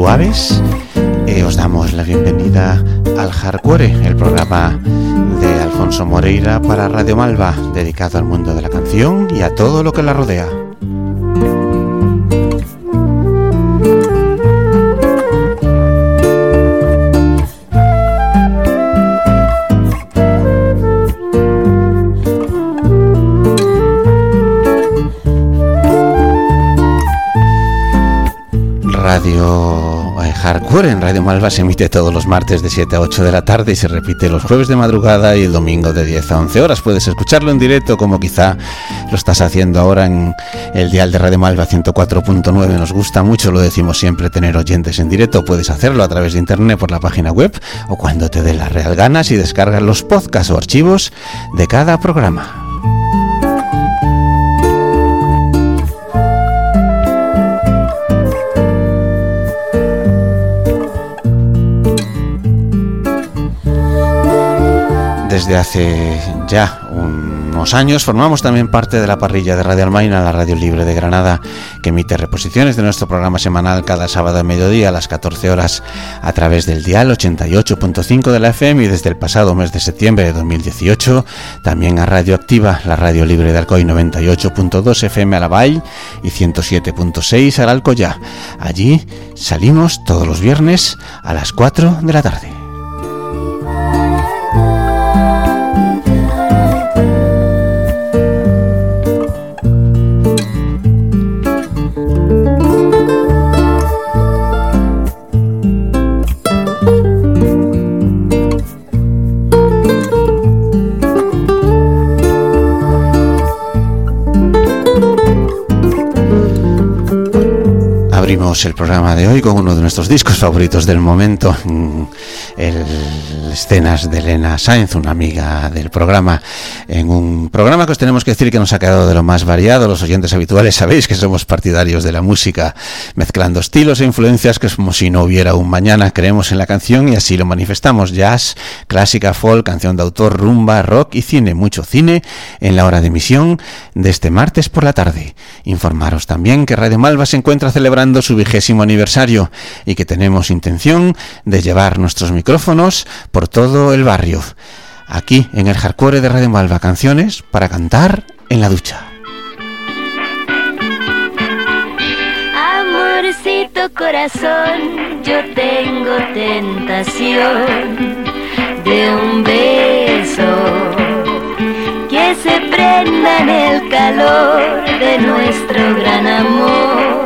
suaves, eh, os damos la bienvenida al Hardcore, el programa de Alfonso Moreira para Radio Malva, dedicado al mundo de la canción y a todo lo que la rodea. Radio Hardcore en Radio Malva se emite todos los martes de 7 a 8 de la tarde y se repite los jueves de madrugada y el domingo de 10 a 11 horas. Puedes escucharlo en directo como quizá lo estás haciendo ahora en el dial de Radio Malva 104.9. Nos gusta mucho, lo decimos siempre, tener oyentes en directo. Puedes hacerlo a través de internet por la página web o cuando te dé la real ganas y descargas los podcasts o archivos de cada programa. Desde hace ya unos años formamos también parte de la parrilla de Radio Almaina, la radio libre de Granada, que emite reposiciones de nuestro programa semanal cada sábado a mediodía a las 14 horas a través del dial 88.5 de la FM y desde el pasado mes de septiembre de 2018 también a Radio Activa, la radio libre de Alcoy 98.2 FM a la Vall y 107.6 al Alcoyá. Allí salimos todos los viernes a las 4 de la tarde. El programa de hoy con uno de nuestros discos favoritos del momento, mm, el escenas de Elena Sainz, una amiga del programa, en un programa que os tenemos que decir que nos ha quedado de lo más variado. Los oyentes habituales sabéis que somos partidarios de la música, mezclando estilos e influencias que es como si no hubiera un mañana. Creemos en la canción y así lo manifestamos. Jazz, clásica, folk, canción de autor, rumba, rock y cine, mucho cine en la hora de emisión de este martes por la tarde. Informaros también que Radio Malva se encuentra celebrando su vigésimo aniversario y que tenemos intención de llevar nuestros micrófonos por todo el barrio. Aquí en el hardcore de Radio Malva, canciones para cantar en la ducha. Amorcito corazón, yo tengo tentación de un beso que se prenda en el calor de nuestro gran amor,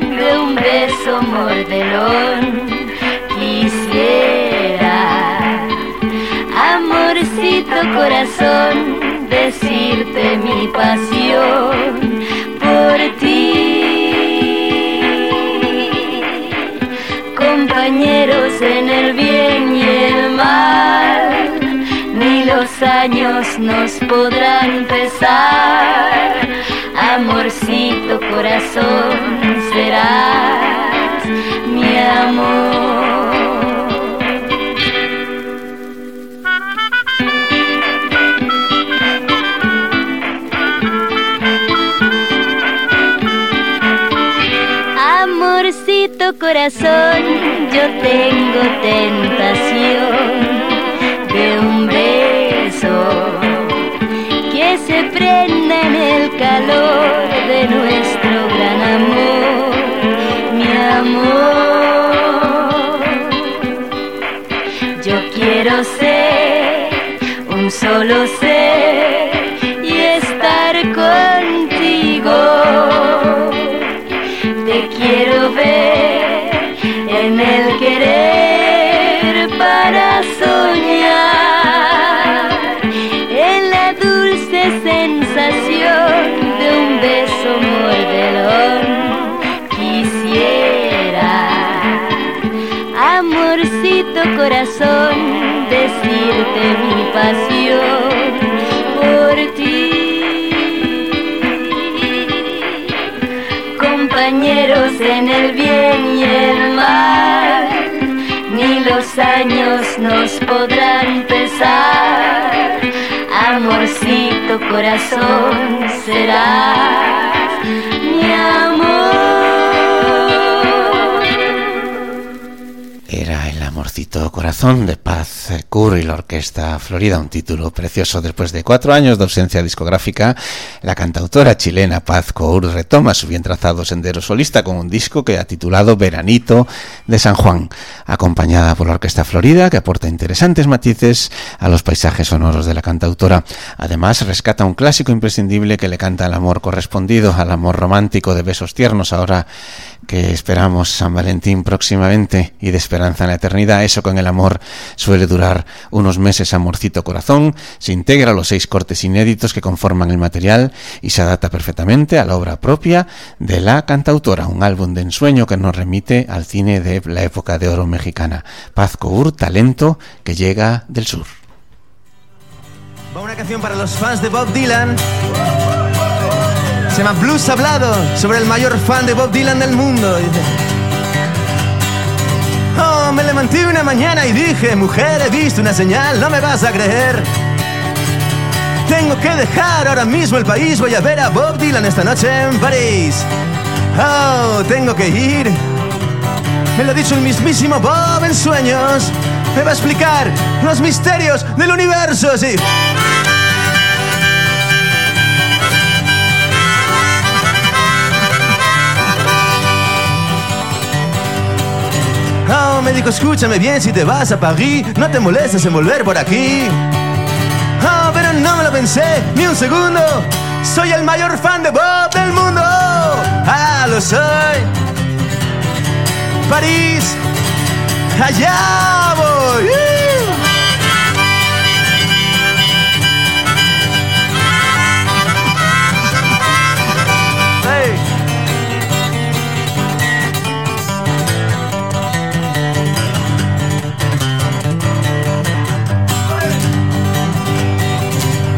de un beso mordelón. Amorcito corazón decirte mi pasión por ti. Compañeros en el bien y el mal, ni los años nos podrán pesar. Amorcito corazón serás corazón, yo tengo tentación de un beso que se prenda en el calor de nuestro gran amor, mi amor. Yo quiero ser como el velón quisiera. Amorcito corazón, decirte mi pasión por ti. Compañeros en el bien y el mal, ni los años nos podrán pesar amorcito corazón será mi amor. Era el amorcito corazón de Paz Cur y la Orquesta Florida, un título precioso. Después de cuatro años de ausencia discográfica, la cantautora chilena Paz Cur retoma su bien trazado sendero solista con un disco que ha titulado Veranito de San Juan, acompañada por la Orquesta Florida, que aporta interesantes matices a los paisajes sonoros de la cantautora. Además, rescata un clásico imprescindible que le canta al amor correspondido, al amor romántico de besos tiernos, ahora que esperamos San Valentín próximamente y de esperanza en la eternidad. Eso con el amor suele durar unos meses, amorcito corazón. Se integra a los seis cortes inéditos que conforman el material y se adapta perfectamente a la obra propia de la cantautora, un álbum de ensueño que nos remite al cine de la época de oro mexicana. Paz Cour, talento que llega del sur. Va una canción para los fans de Bob Dylan. Se llama Blues Hablado sobre el mayor fan de Bob Dylan del mundo. Dice, Oh, me levanté una mañana y dije, mujer, he visto una señal, no me vas a creer. Tengo que dejar ahora mismo el país, voy a ver a Bob Dylan esta noche en París. Oh, tengo que ir. Me lo ha dicho el mismísimo Bob en sueños. Me va a explicar los misterios del universo, sí. Me dijo, escúchame bien, si te vas a París, no te molestes en volver por aquí. Oh, pero no me lo pensé ni un segundo. Soy el mayor fan de Bob del mundo. Ah, lo soy. París, allá voy.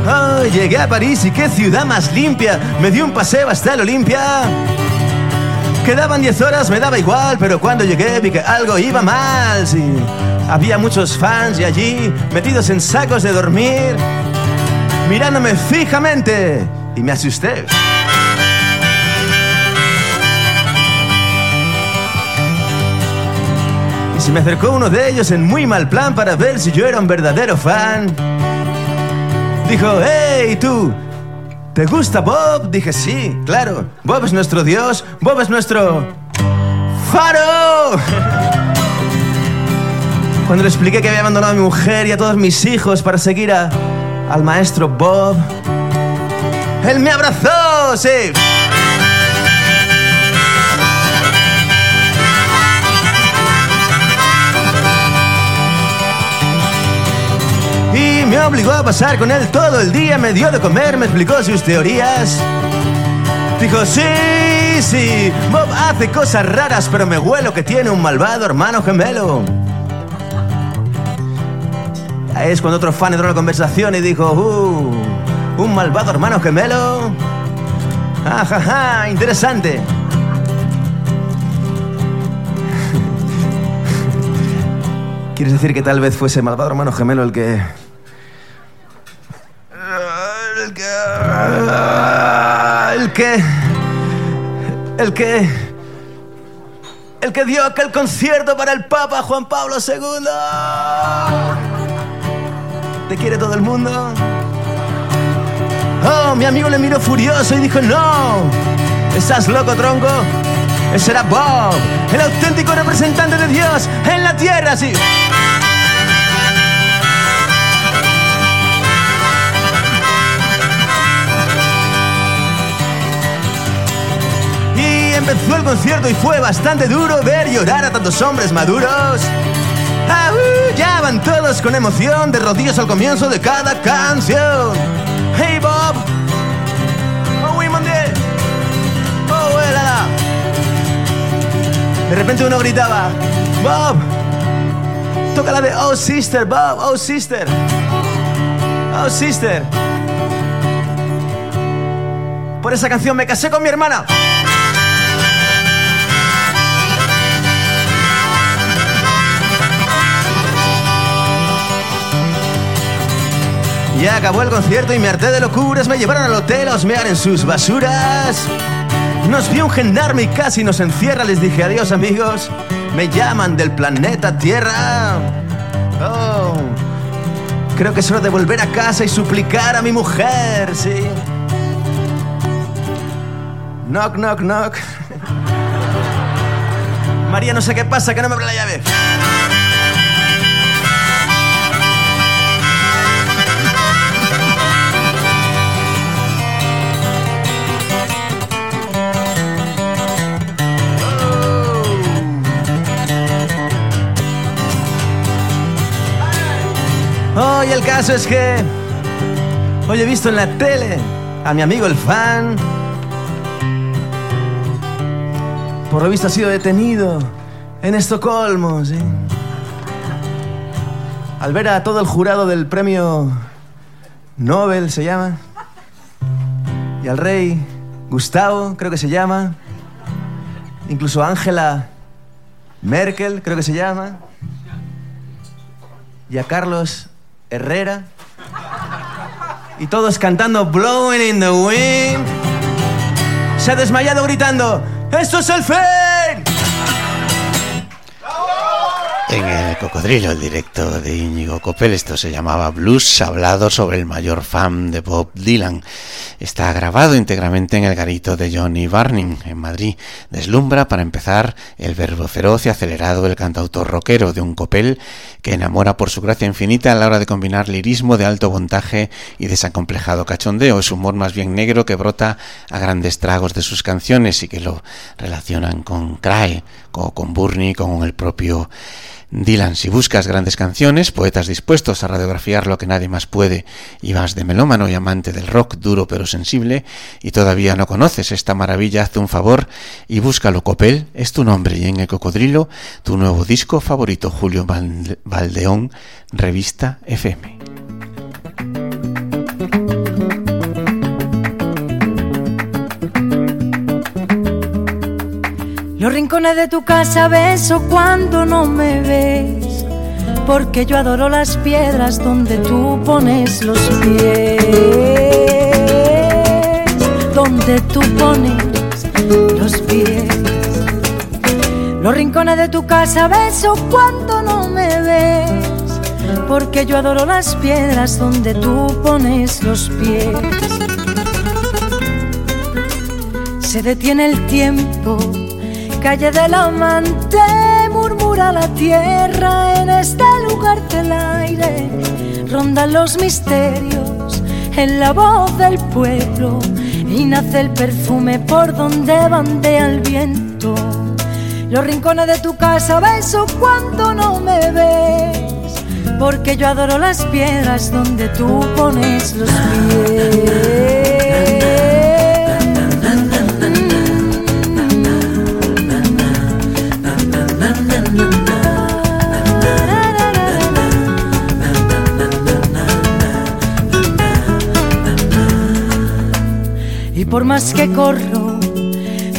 Oh, llegué a París y qué ciudad más limpia. Me di un paseo hasta el Olimpia. Quedaban 10 horas, me daba igual, pero cuando llegué vi que algo iba mal. Sí. Había muchos fans y allí, metidos en sacos de dormir, mirándome fijamente. Y me asusté. Y se me acercó uno de ellos en muy mal plan para ver si yo era un verdadero fan. Dijo, hey, tú, ¿te gusta Bob? Dije, sí, claro. Bob es nuestro Dios, Bob es nuestro... ¡Faro! Cuando le expliqué que había abandonado a mi mujer y a todos mis hijos para seguir a- al maestro Bob, él me abrazó, sí. Me obligó a pasar con él todo el día, me dio de comer, me explicó sus teorías. Dijo, sí, sí, Bob hace cosas raras, pero me huelo que tiene un malvado hermano gemelo. Es cuando otro fan entró en la conversación y dijo, uh, un malvado hermano gemelo. Ajaja, interesante. ¿Quieres decir que tal vez fuese malvado hermano gemelo el que... El que... El que... El que... El que dio aquel concierto para el Papa Juan Pablo II. ¿Te quiere todo el mundo? Oh, mi amigo le miró furioso y dijo, no, ¿estás loco, tronco? Ese era Bob, el auténtico representante de Dios en la tierra, sí. Empezó el concierto y fue bastante duro ver llorar a tantos hombres maduros. Ya van todos con emoción de rodillas al comienzo de cada canción. Hey Bob, oh Dieu. oh eh, la, la. De repente uno gritaba, Bob, toca la de Oh Sister, Bob, Oh Sister, Oh Sister. Por esa canción me casé con mi hermana. Ya acabó el concierto y me harté de locuras. Me llevaron al hotel a osmear en sus basuras. Nos vio un gendarme y casi nos encierra. Les dije adiós, amigos. Me llaman del planeta Tierra. Oh, creo que es hora de volver a casa y suplicar a mi mujer, sí. Knock, knock, knock. María, no sé qué pasa, que no me abre la llave. Hoy el caso es que hoy he visto en la tele a mi amigo el fan. Por lo visto ha sido detenido en Estocolmo. Al ver a todo el jurado del premio Nobel, se llama, y al rey Gustavo, creo que se llama, incluso Angela Merkel, creo que se llama, y a Carlos Herrera. Y todos cantando Blowing in the Wind. Se ha desmayado gritando, ¡Esto es el fin! En el Cocodrilo, el directo de Íñigo Copel, esto se llamaba Blues, hablado sobre el mayor fan de Bob Dylan. Está grabado íntegramente en el garito de Johnny Barning, en Madrid. Deslumbra, para empezar, el verbo feroz y acelerado del cantautor rockero de un Copel que enamora por su gracia infinita a la hora de combinar lirismo de alto montaje y desacomplejado cachondeo. Es humor más bien negro que brota a grandes tragos de sus canciones y que lo relacionan con Crae, o con Burney, con el propio Dylan, si buscas grandes canciones, poetas dispuestos a radiografiar lo que nadie más puede, y vas de melómano y amante del rock duro pero sensible, y todavía no conoces esta maravilla, hazte un favor y búscalo. Copel es tu nombre, y en el cocodrilo, tu nuevo disco favorito, Julio Valdeón, Revista FM. Los rincones de tu casa beso cuando no me ves, porque yo adoro las piedras donde tú pones los pies, donde tú pones los pies. Los rincones de tu casa beso cuando no me ves, porque yo adoro las piedras donde tú pones los pies. Se detiene el tiempo calle del amante murmura la tierra en este lugar del aire rondan los misterios en la voz del pueblo y nace el perfume por donde bandea el viento. Los rincones de tu casa beso cuando no me ves porque yo adoro las piedras donde tú pones los pies por más que corro,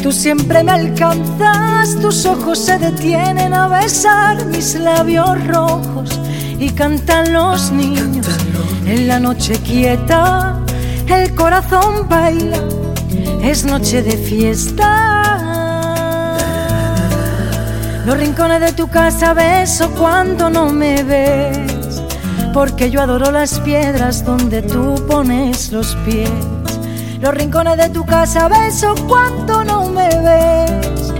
tú siempre me alcanzas, tus ojos se detienen a besar mis labios rojos y cantan los niños en la noche quieta, el corazón baila, es noche de fiesta. Los rincones de tu casa beso cuando no me ves, porque yo adoro las piedras donde tú pones los pies los rincones de tu casa beso cuando no me ves,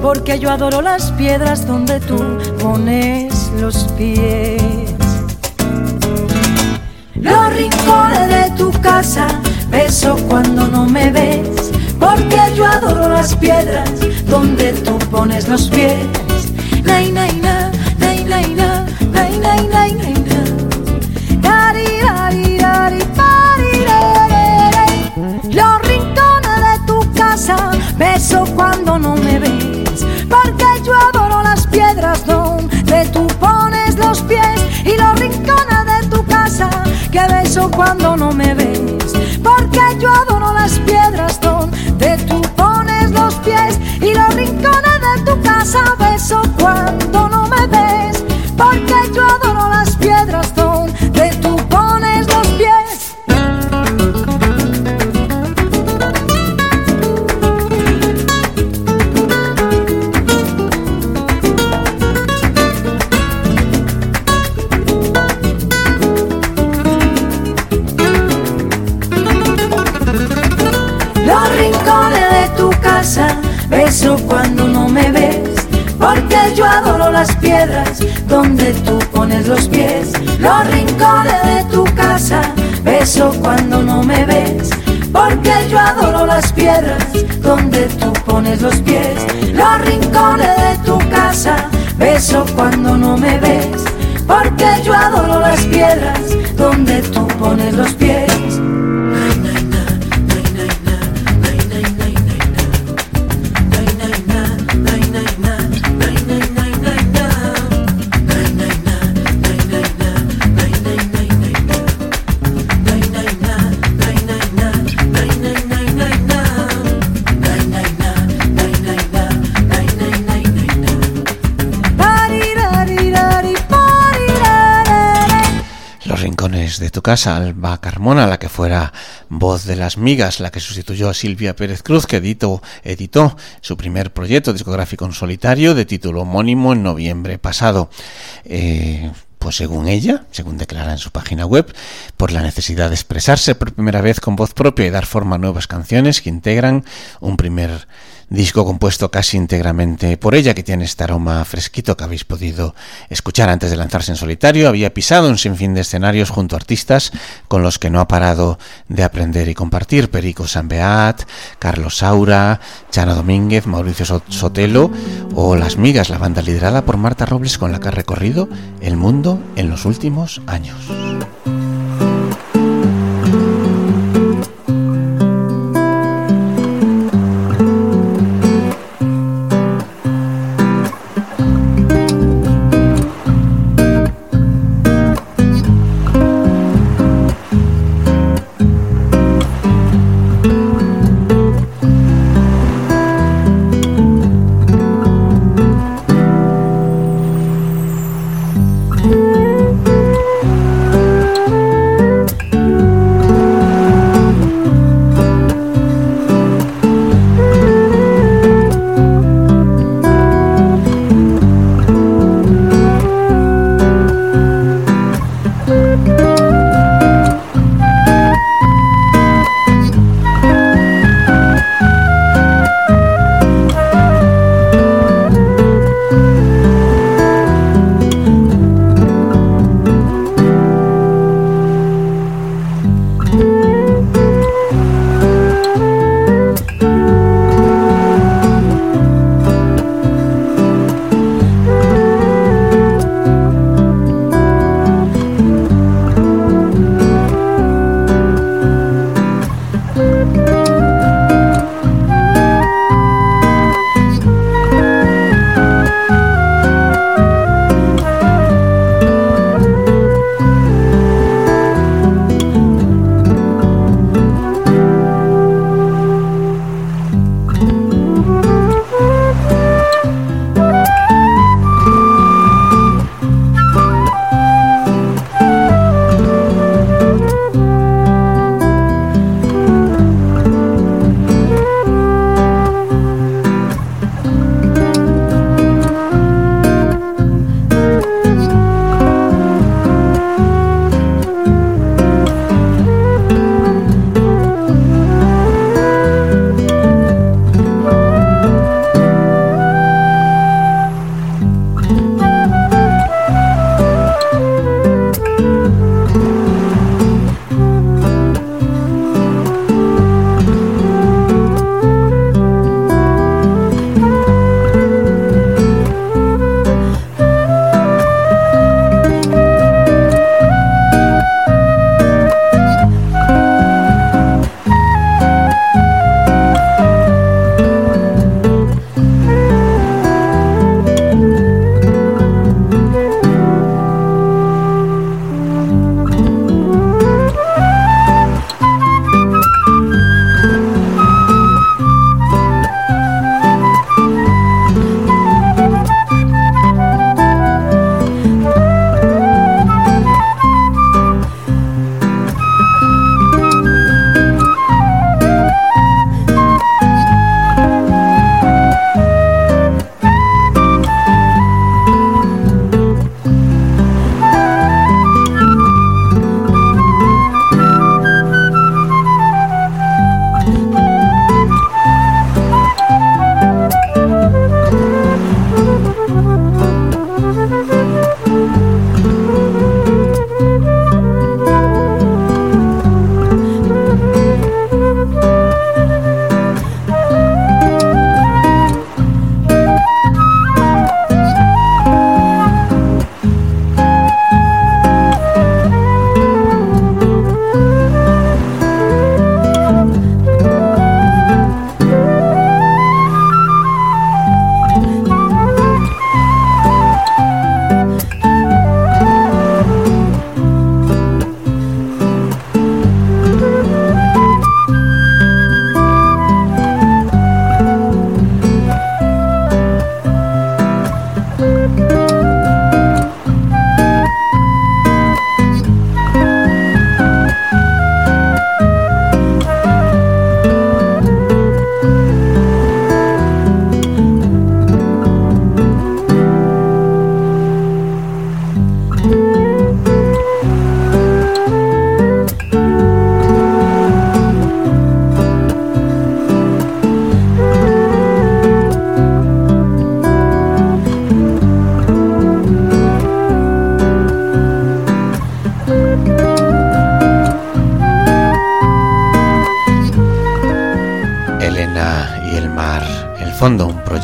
porque yo adoro las piedras donde tú pones los pies. Los rincones de tu casa beso cuando no me ves, porque yo adoro las piedras donde tú pones los pies. Nay, nay, na, nay, cuando no me ves, cuando no me ves. Porque yo adoro las piedras donde tú pones los pies, los rincones de tu casa, beso cuando no me ves. Porque yo adoro las piedras donde tú pones los pies. Casa, Alba Carmona, la que fuera voz de las migas, la que sustituyó a Silvia Pérez Cruz, que editó, editó su primer proyecto discográfico en solitario de título homónimo en noviembre pasado. Eh, pues según ella, según declara en su página web, por la necesidad de expresarse por primera vez con voz propia y dar forma a nuevas canciones que integran un primer disco compuesto casi íntegramente por ella, que tiene este aroma fresquito que habéis podido escuchar antes de lanzarse en solitario. Había pisado un sinfín de escenarios junto a artistas con los que no ha parado de aprender y compartir. Perico Sanbeat, Carlos Saura, Chana Domínguez, Mauricio Sotelo o Las Migas, la banda liderada por Marta Robles con la que ha recorrido el mundo en los últimos años.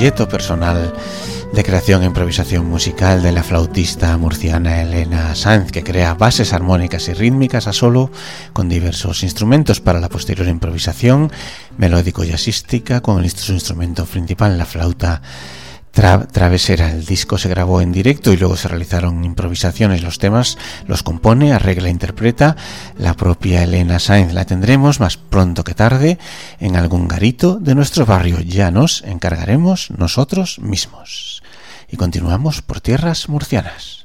Proyecto personal de creación e improvisación musical de la flautista murciana Elena Sanz, que crea bases armónicas y rítmicas a solo con diversos instrumentos para la posterior improvisación melódico y asística con su instrumento principal, la flauta Travesera. El disco se grabó en directo y luego se realizaron improvisaciones. Los temas los compone, arregla interpreta la propia Elena Sainz. La tendremos más pronto que tarde en algún garito de nuestro barrio. Ya nos encargaremos nosotros mismos. Y continuamos por tierras murcianas.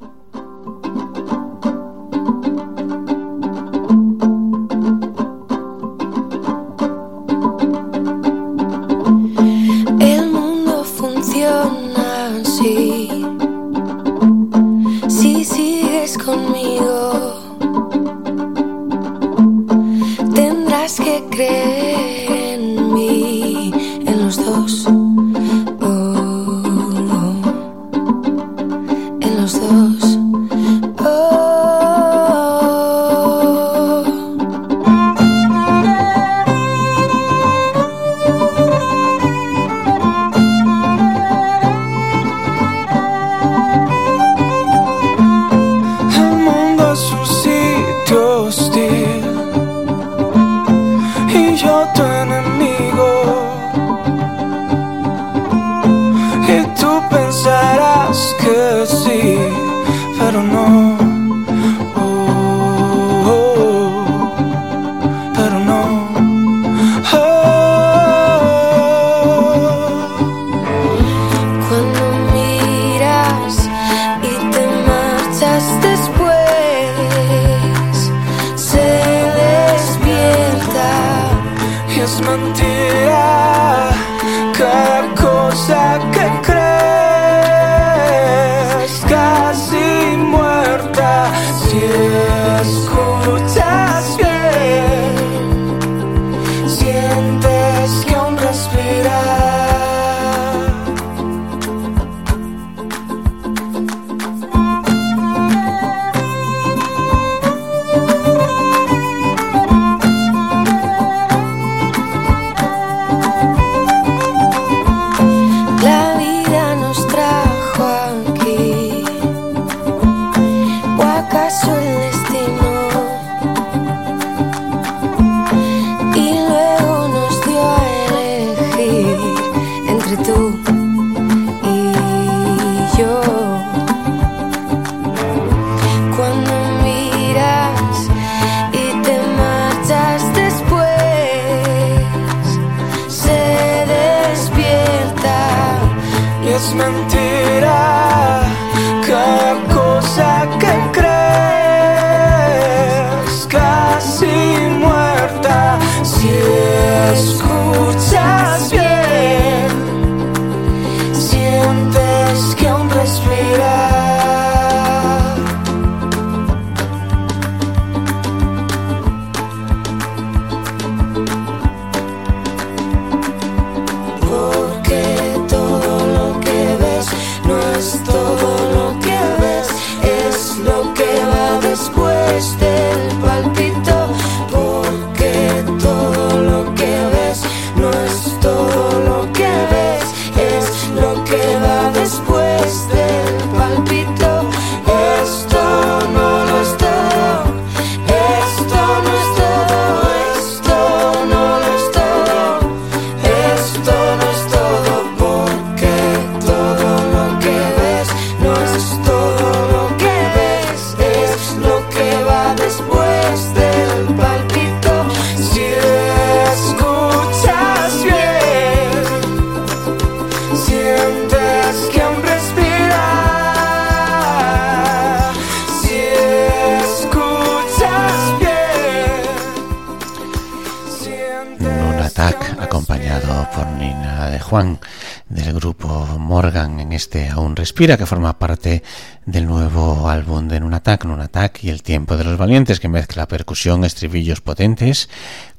Respira, que forma parte del nuevo álbum de Nunatak, Nunatak y El tiempo de los valientes, que mezcla percusión, estribillos potentes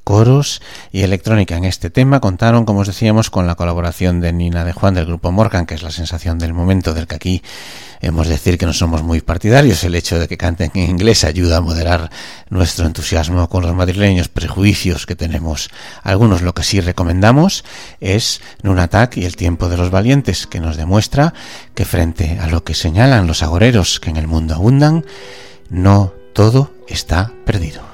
coros y electrónica. En este tema contaron, como os decíamos, con la colaboración de Nina de Juan del grupo Morgan, que es la sensación del momento del que aquí hemos de decir que no somos muy partidarios. El hecho de que canten en inglés ayuda a moderar nuestro entusiasmo con los madrileños prejuicios que tenemos. Algunos lo que sí recomendamos es Nunatak y el tiempo de los valientes, que nos demuestra que frente a lo que señalan los agoreros que en el mundo abundan, no todo está perdido.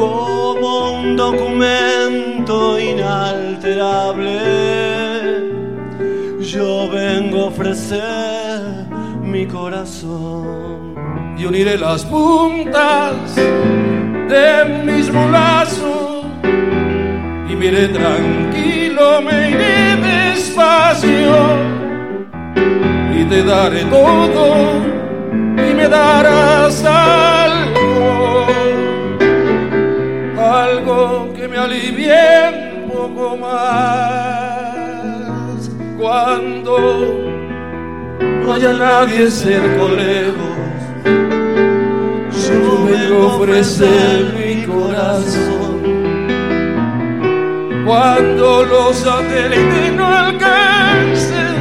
como un documento inalterable. Yo vengo a ofrecer mi corazón y uniré las puntas de mismo lazo y miré tranquilo, me iré despacio. Y te daré todo y me darás algo que me alivie un poco más cuando no haya nadie cerca o lejos. Vengo a ofrecer mi corazón cuando los satélites no alcancen.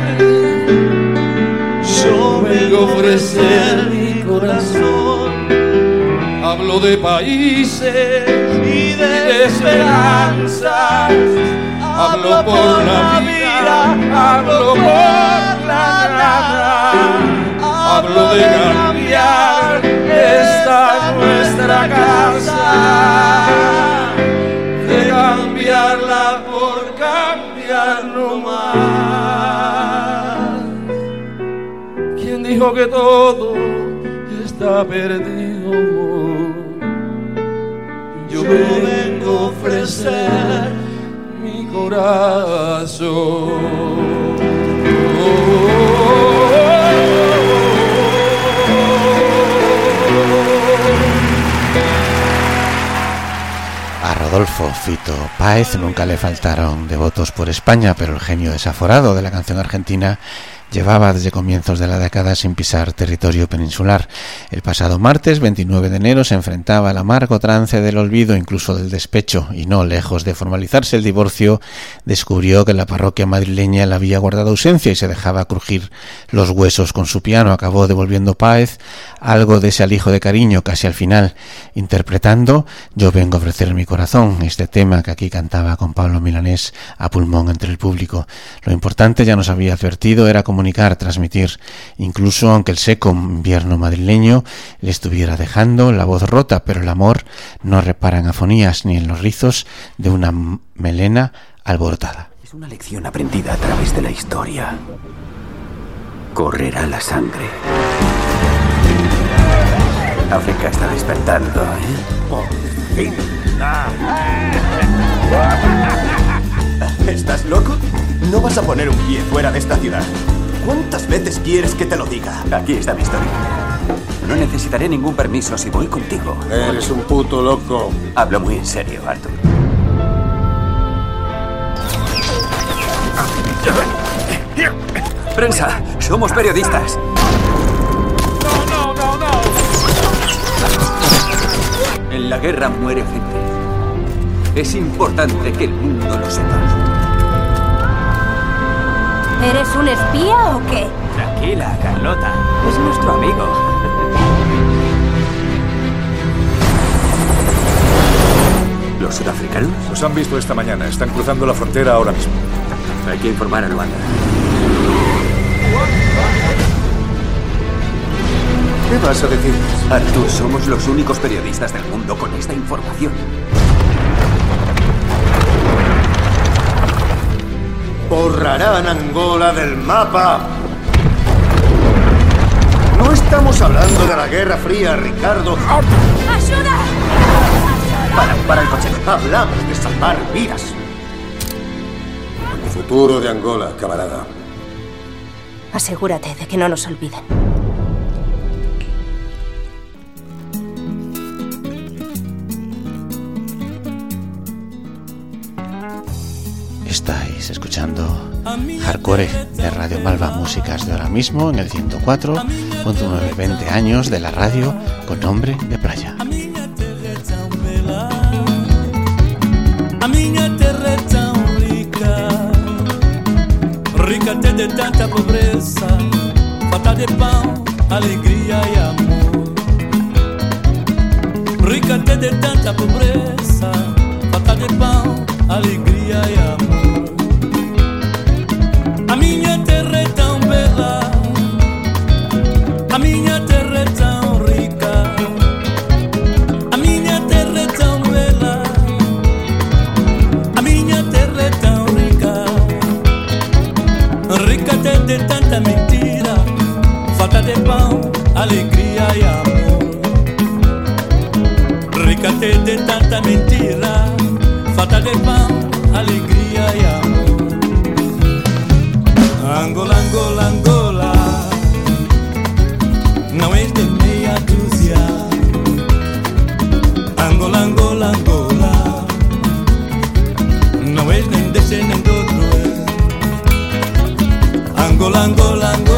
Yo vengo a mi corazón hablo de países y de, esperanzas, hablo por la vida, hablo por la nada, hablo de cambiar esta nuestra casa, de cambiarla por cambiar no más. ¿Quién dijo que todo está perdido? Yo a ofrecer mi corazón. A Rodolfo Fito Páez nunca le faltaron devotos por España, pero el genio desaforado de la canción argentina llevaba desde comienzos de la década sin pisar territorio peninsular. El pasado martes 29 de enero se enfrentaba al amargo trance del olvido, incluso del despecho, y no lejos de formalizarse el divorcio, descubrió que la parroquia madrileña le había guardado ausencia y se dejaba crujir los huesos con su piano. Acabó devolviendo Páez algo de ese alijo de cariño casi al final, interpretando Yo vengo a ofrecer mi corazón, este tema que aquí cantaba con Pablo Milanés a pulmón entre el público. Lo importante, ya nos había advertido, era como comunicar, transmitir, incluso aunque el seco invierno madrileño le estuviera dejando la voz rota, pero el amor no repara en afonías ni en los rizos de una melena alborotada. Es una lección aprendida a través de la historia. Correrá la sangre. África está despertando, ¿eh? ¿Estás loco? No vas a poner un pie fuera de esta ciudad. ¿Cuántas veces quieres que te lo diga? Aquí está mi historia. No necesitaré ningún permiso si voy contigo. Eres un puto loco. Hablo muy en serio, Arthur. Prensa, somos periodistas. No, no, no, no. En la guerra muere gente. Es importante que el mundo lo sepa. ¿Eres un espía o qué? Tranquila, Carlota. Es nuestro amigo. ¿Los sudafricanos? Los han visto esta mañana. Están cruzando la frontera ahora mismo. Hay que informar a Luanda. ¿Qué vas a decir? Artur, somos los únicos periodistas del mundo con esta información. Borrarán Angola del mapa. No estamos hablando de la Guerra Fría, Ricardo. ¡Ayuda! Para, para el coche. Hablamos de salvar vidas. El futuro de Angola, camarada. Asegúrate de que no nos olviden. Estáis escuchando Hardcore de Radio Malva Músicas de ahora mismo en el 104.9 20 años de la radio con nombre de playa. Rica até de tanta pobreza, falta de pão, alegria e amor. Rica até de tanta pobreza, falta de pão, alegria e amor. A minha terra é tão bela, a minha terra é tão rica, a minha terra é tão bela. A minha terra é tão rica, rica até de tanta mentira, falta de pão, alegria e amor. Rica até de tanta mentira, falta de pão, alegria e amor. Angola, Angola, Angola, não és de meia dúzia. Angola, Angola, Angola. Não és nem deste nem do Angola, Angola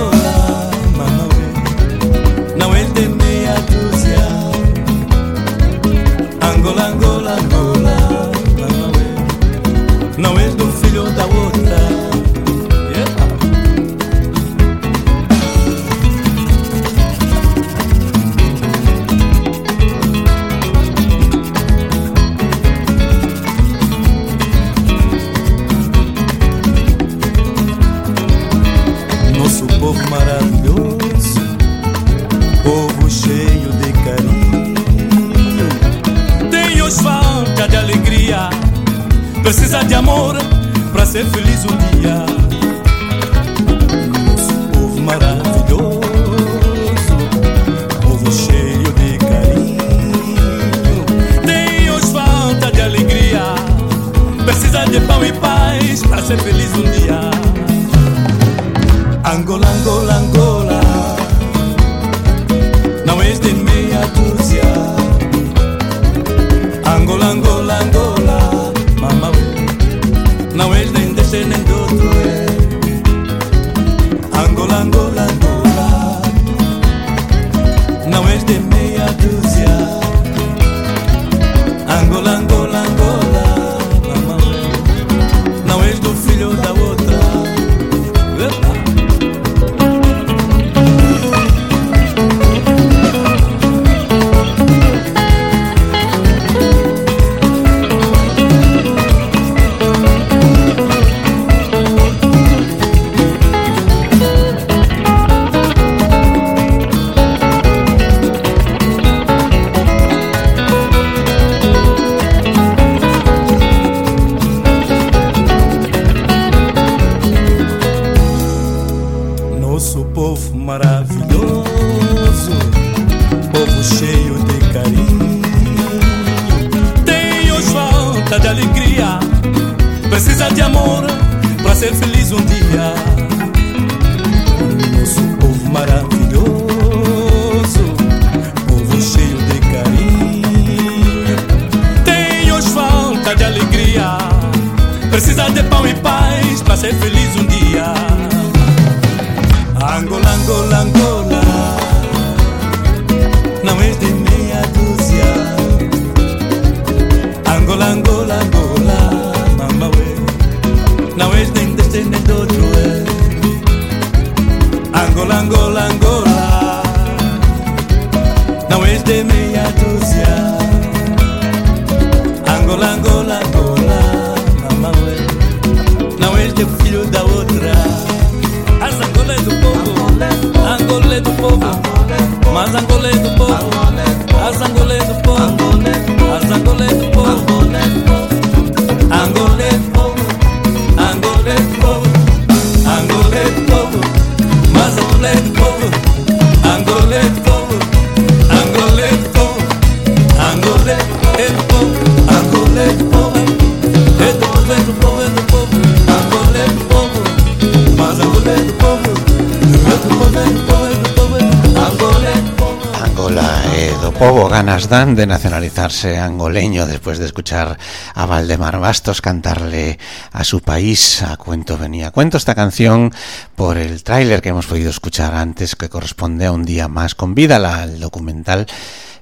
de nacionalizarse angoleño después de escuchar a Valdemar Bastos cantarle a su país a cuento venía. Cuento esta canción por el tráiler que hemos podido escuchar antes que corresponde a un día más con vida, el documental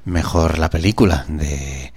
mejor la película de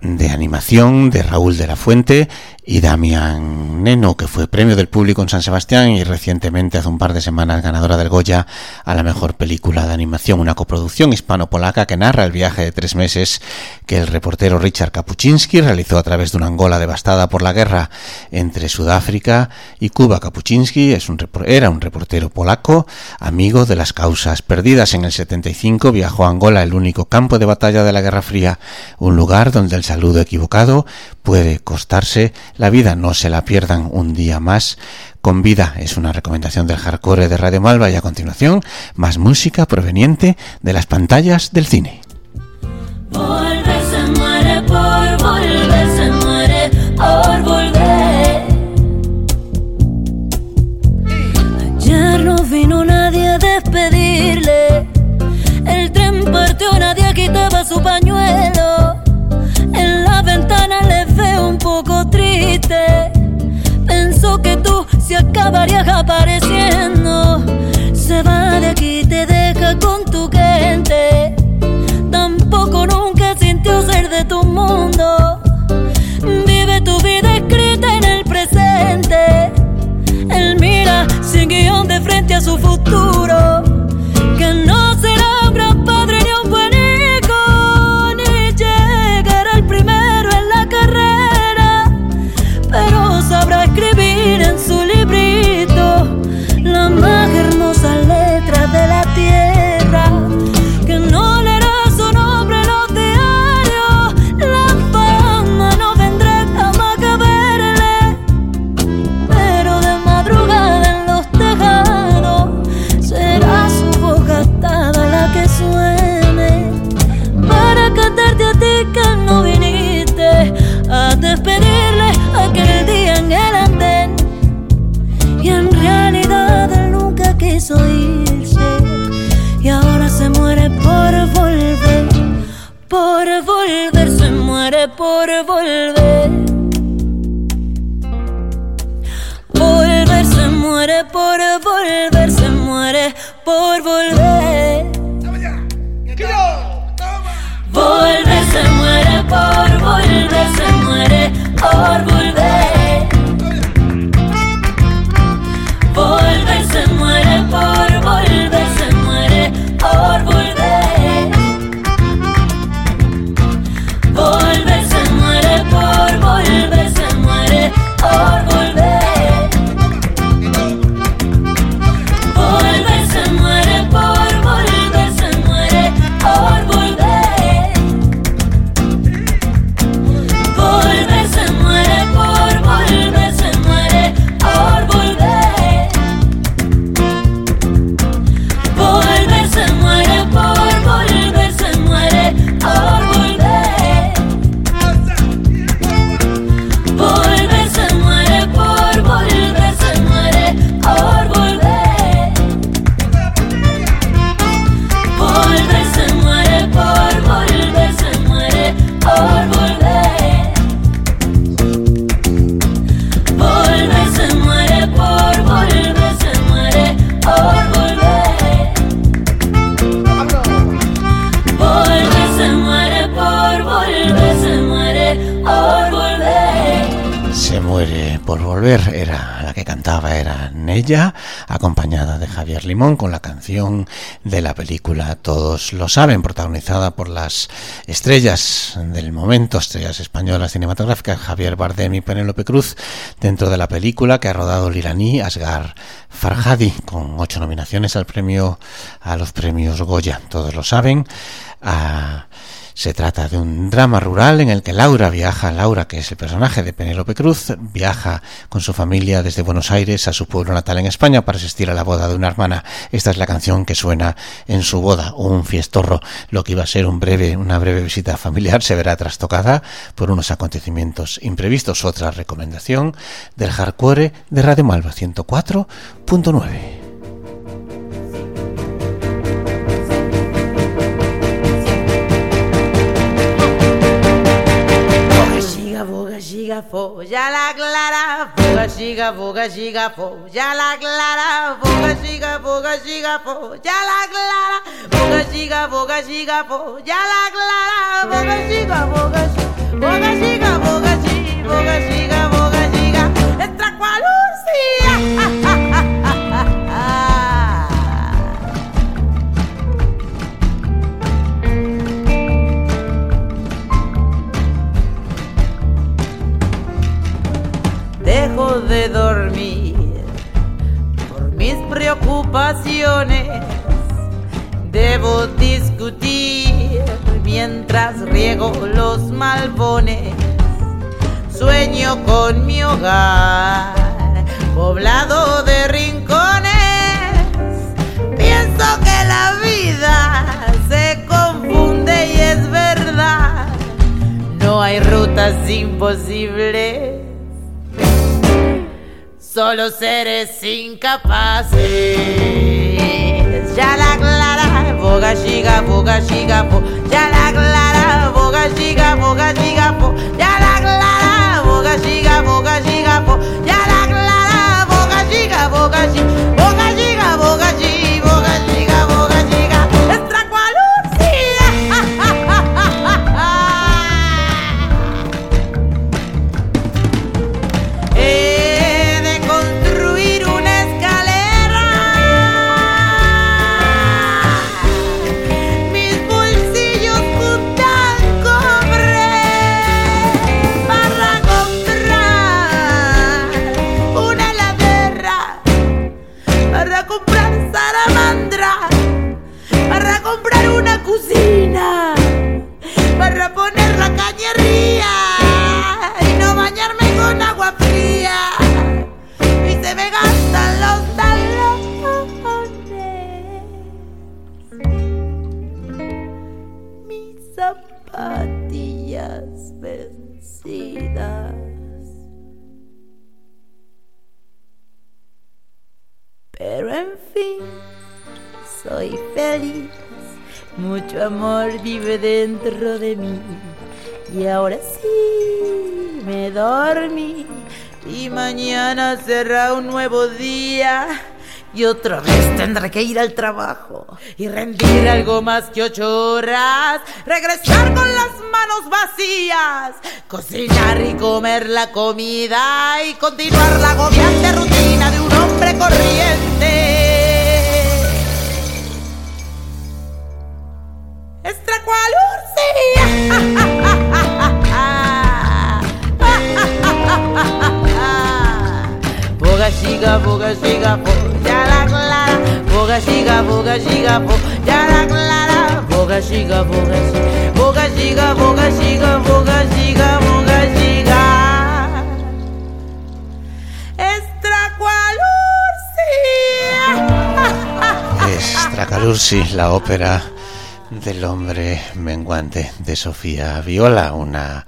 de animación de Raúl de la Fuente y Damián Neno, que fue premio del público en San Sebastián y recientemente, hace un par de semanas, ganadora del Goya a la mejor película de animación, una coproducción hispano-polaca que narra el viaje de tres meses que el reportero Richard Kapuczynski realizó a través de una Angola devastada por la guerra entre Sudáfrica y Cuba. Kapuczynski es un, era un reportero polaco, amigo de las causas perdidas. En el 75 viajó a Angola, el único campo de batalla de la Guerra Fría, un lugar donde el saludo equivocado puede costarse la vida. No se la pierdan un día más con vida. Es una recomendación del hardcore de Radio Malva y a continuación más música proveniente de las pantallas del cine. Se acabarías apareciendo. Se va de aquí, te deja con tu gente. Tampoco nunca sintió ser de tu mundo. Vive tu vida escrita en el presente. Él mira sin guion de frente a su futuro. De la película Todos lo saben, protagonizada por las estrellas del momento, estrellas españolas cinematográficas, Javier Bardem y Penélope Cruz, dentro de la película que ha rodado el iraní Asghar Farhadi, con ocho nominaciones al premio, a los premios Goya, todos lo saben. Se trata de un drama rural en el que Laura viaja, Laura, que es el personaje de Penélope Cruz, viaja con su familia desde Buenos Aires a su pueblo natal en España para asistir a la boda de una hermana. Esta es la canción que suena en su boda, un fiestorro. Lo que iba a ser un breve, una breve visita familiar se verá trastocada por unos acontecimientos imprevistos. Otra recomendación del hardcore de Radio Malva 104.9. ya la clara, foga giga, foga giga fo, ya la clara, foga giga, foga giga fo, ya la clara, foga giga, foga giga fo, ya la clara, foga giga, foga giga, foga giga, foga giga, foga giga, foga giga, extra cualucia. Dejo de dormir por mis preocupaciones. Debo discutir mientras riego los malbones. Sueño con mi hogar poblado de rincones. Pienso que la vida se confunde y es verdad. No hay rutas imposibles solo seres incapaces. Ya la clara, boga giga, boga giga, bo. Ya la clara, boga giga, boga giga, bo. Ya la clara, boga giga, boga giga, bo. Ya la clara, boga giga, boga giga, vive dentro de mí. Y ahora sí, me dormí. Y mañana será un nuevo día. Y otra vez tendré que ir al trabajo y rendir algo más que ocho horas. Regresar con las manos vacías. Cocinar y comer la comida. Y continuar la agobiante rutina de un hombre corriente. Boga giga, boga la clara. Boga boga la clara. Boga la ópera del hombre menguante de Sofía Viola, una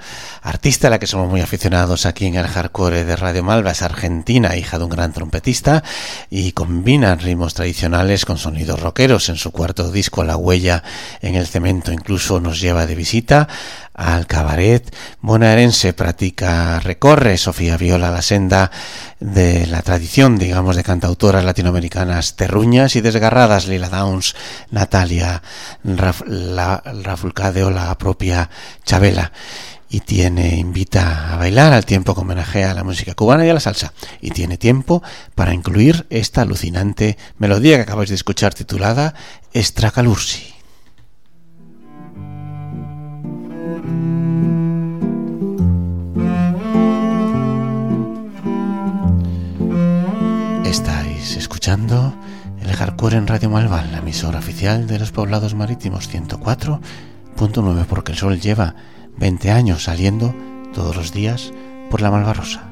artista a la que somos muy aficionados aquí en el hardcore de Radio Malva, es argentina, hija de un gran trompetista y combina ritmos tradicionales con sonidos rockeros. En su cuarto disco, La huella en el cemento, incluso nos lleva de visita al cabaret bonaerense, practica, recorre Sofía Viola la senda de la tradición, digamos, de cantautoras latinoamericanas terruñas y desgarradas, Lila Downs, Natalia Raf, la, la propia Chabela. Y tiene invita a bailar al tiempo que homenajea a la música cubana y a la salsa y tiene tiempo para incluir esta alucinante melodía que acabáis de escuchar titulada Estracalursi. Estáis escuchando el Hardcore en Radio Malval, la emisora oficial de los poblados marítimos 104.9, porque el sol lleva 20 años saliendo todos los días por la Malvarrosa.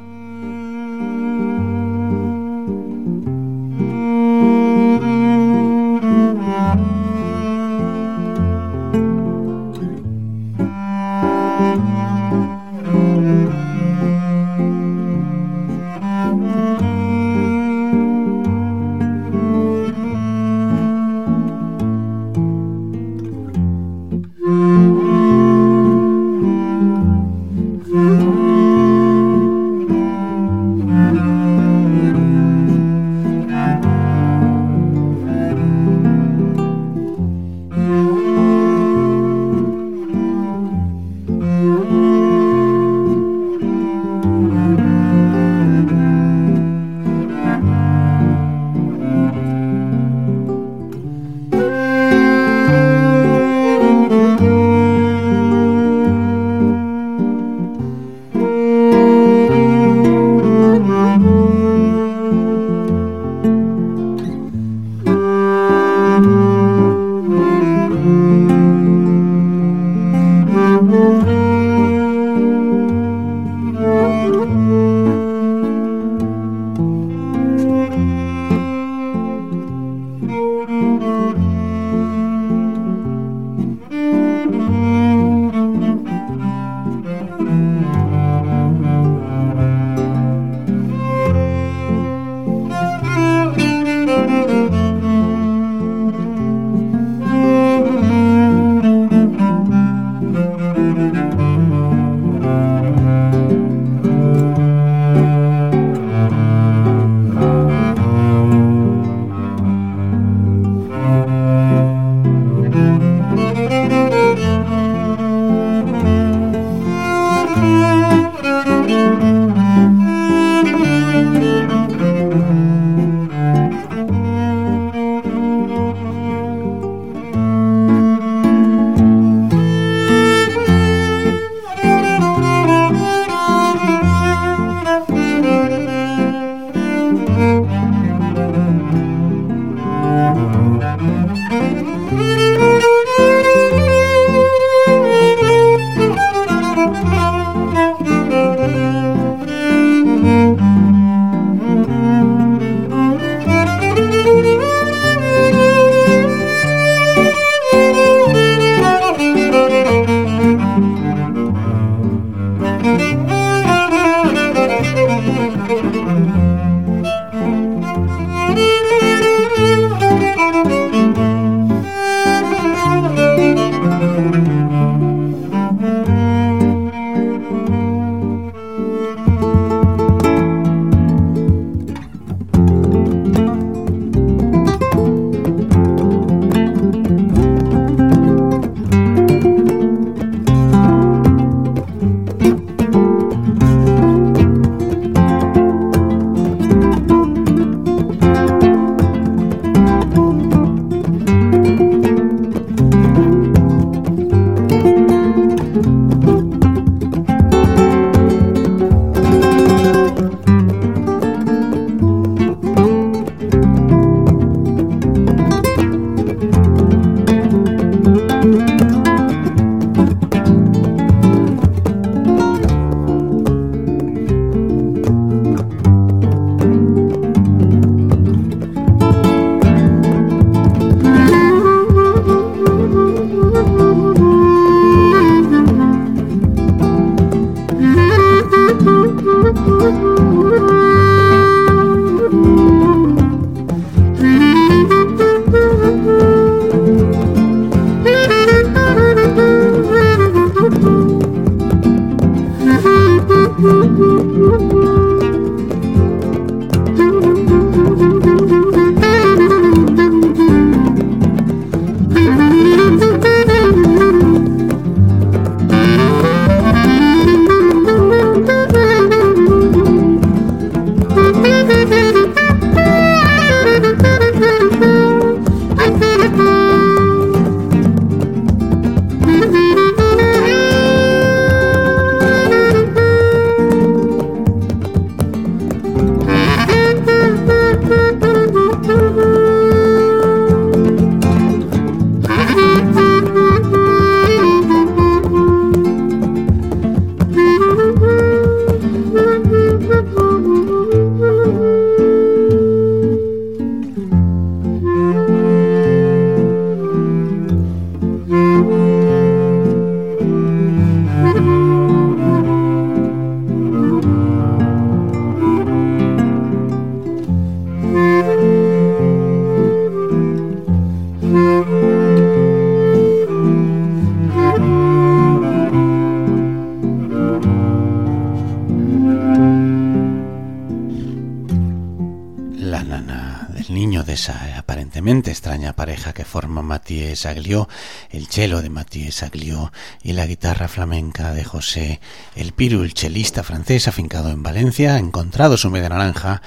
Mathieu Aglió, el cello de Mathieu Aglió y la guitarra flamenca de José El Piru, el chelista francés afincado en Valencia, ha encontrado su media naranja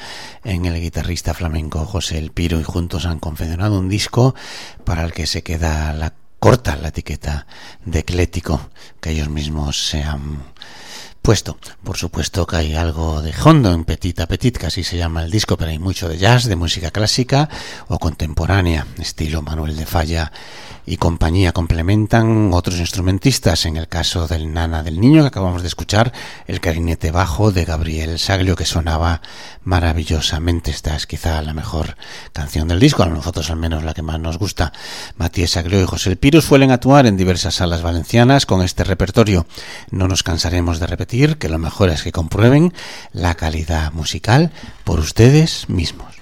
en el guitarrista flamenco José El Piru y juntos han confeccionado un disco para el que se queda la corta la etiqueta de eclético que ellos mismos se han Por supuesto que hay algo de hondo en Petit a Petit, que así se llama el disco, pero hay mucho de jazz, de música clásica o contemporánea, estilo Manuel de Falla y compañía complementan otros instrumentistas, en el caso del Nana del Niño que acabamos de escuchar, el clarinete bajo de Gabriel Saglio que sonaba maravillosamente. Esta es quizá la mejor canción del disco, a nosotros al menos la que más nos gusta. Matías Saglio y José El Pirus suelen actuar en diversas salas valencianas con este repertorio. No nos cansaremos de repetir que lo mejor es que comprueben la calidad musical por ustedes mismos.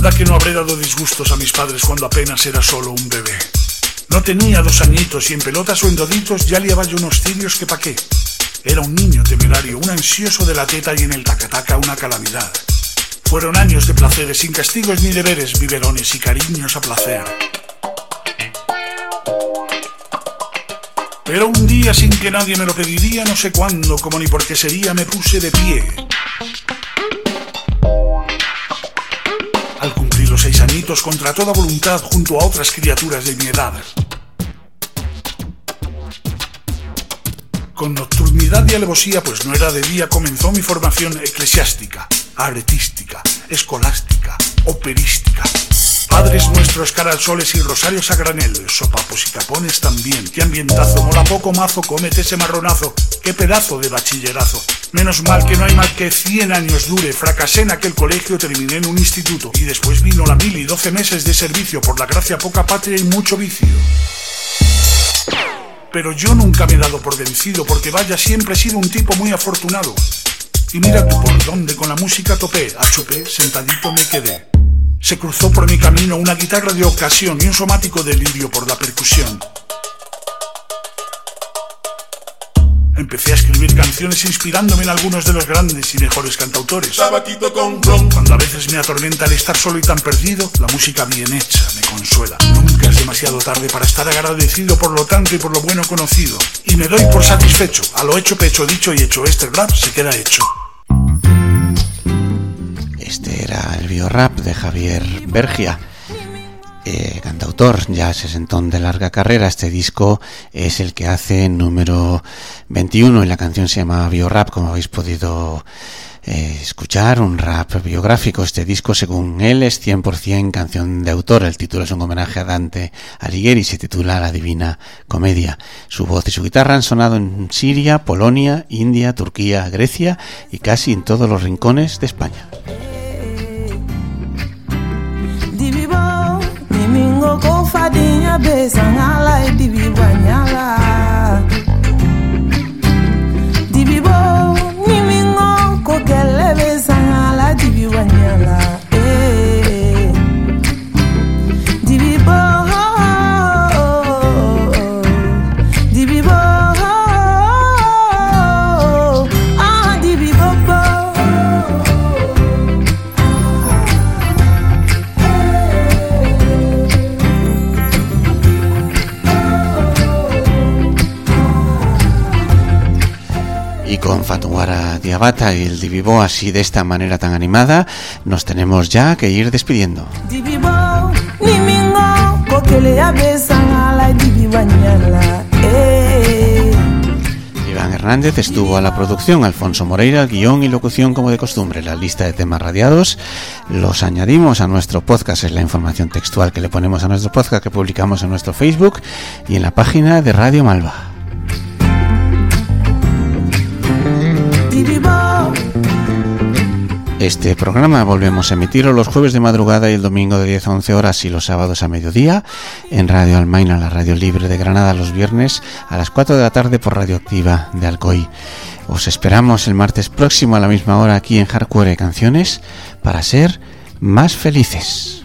Que no habré dado disgustos a mis padres cuando apenas era solo un bebé. No tenía dos añitos y en pelotas o en doditos ya liaba yo unos cirios que pa' qué. Era un niño temerario, un ansioso de la teta y en el tacataca una calamidad. Fueron años de placeres sin castigos ni deberes, biberones y cariños a placer. Pero un día sin que nadie me lo pediría, no sé cuándo, como ni por qué sería, me puse de pie. Contra toda voluntad junto a otras criaturas de mi edad. Con nocturnidad y alevosía, pues no era de día, comenzó mi formación eclesiástica, aretística, escolástica, operística. Padres nuestros, soles y rosarios a granel, sopapos y capones también. Qué ambientazo, mola poco mazo, comete ese marronazo. Qué pedazo de bachillerazo. Menos mal que no hay mal que 100 años dure. Fracasé en aquel colegio, terminé en un instituto. Y después vino la mil y doce meses de servicio. Por la gracia poca patria y mucho vicio. Pero yo nunca me he dado por vencido, porque vaya, siempre he sido un tipo muy afortunado. Y mira tú por dónde con la música topé, a chupé, sentadito me quedé. Se cruzó por mi camino una guitarra de ocasión y un somático delirio por la percusión. Empecé a escribir canciones inspirándome en algunos de los grandes y mejores cantautores. Tabaquito con ron. Cuando a veces me atormenta el estar solo y tan perdido, la música bien hecha me consuela. Nunca es demasiado tarde para estar agradecido por lo tanto y por lo bueno conocido. Y me doy por satisfecho. A lo hecho, pecho, dicho y hecho, este rap se queda hecho. Este era el biorap de Javier Bergia. Eh, cantautor ya sesentón de larga carrera. Este disco es el que hace número 21 y la canción se llama Biorap, como habéis podido eh, escuchar, un rap biográfico. Este disco, según él, es 100% canción de autor. El título es un homenaje a Dante Alighieri y se titula La Divina Comedia. Su voz y su guitarra han sonado en Siria, Polonia, India, Turquía, Grecia y casi en todos los rincones de España. besa ngala dibi banyala dibi bo mimingo ko kele besa ngala dibi Y el Divibo así de esta manera tan animada, nos tenemos ya que ir despidiendo. Eh Iván Hernández estuvo a la producción, Alfonso Moreira, guion y locución como de costumbre. La lista de temas radiados los añadimos a nuestro podcast, es la información textual que le ponemos a nuestro podcast que publicamos en nuestro Facebook y en la página de Radio Malva. Este programa volvemos a emitirlo los jueves de madrugada y el domingo de 10 a 11 horas y los sábados a mediodía en Radio Almaina, la radio libre de Granada, los viernes a las 4 de la tarde por Radioactiva de Alcoy. Os esperamos el martes próximo a la misma hora aquí en Hardcore Canciones para ser más felices.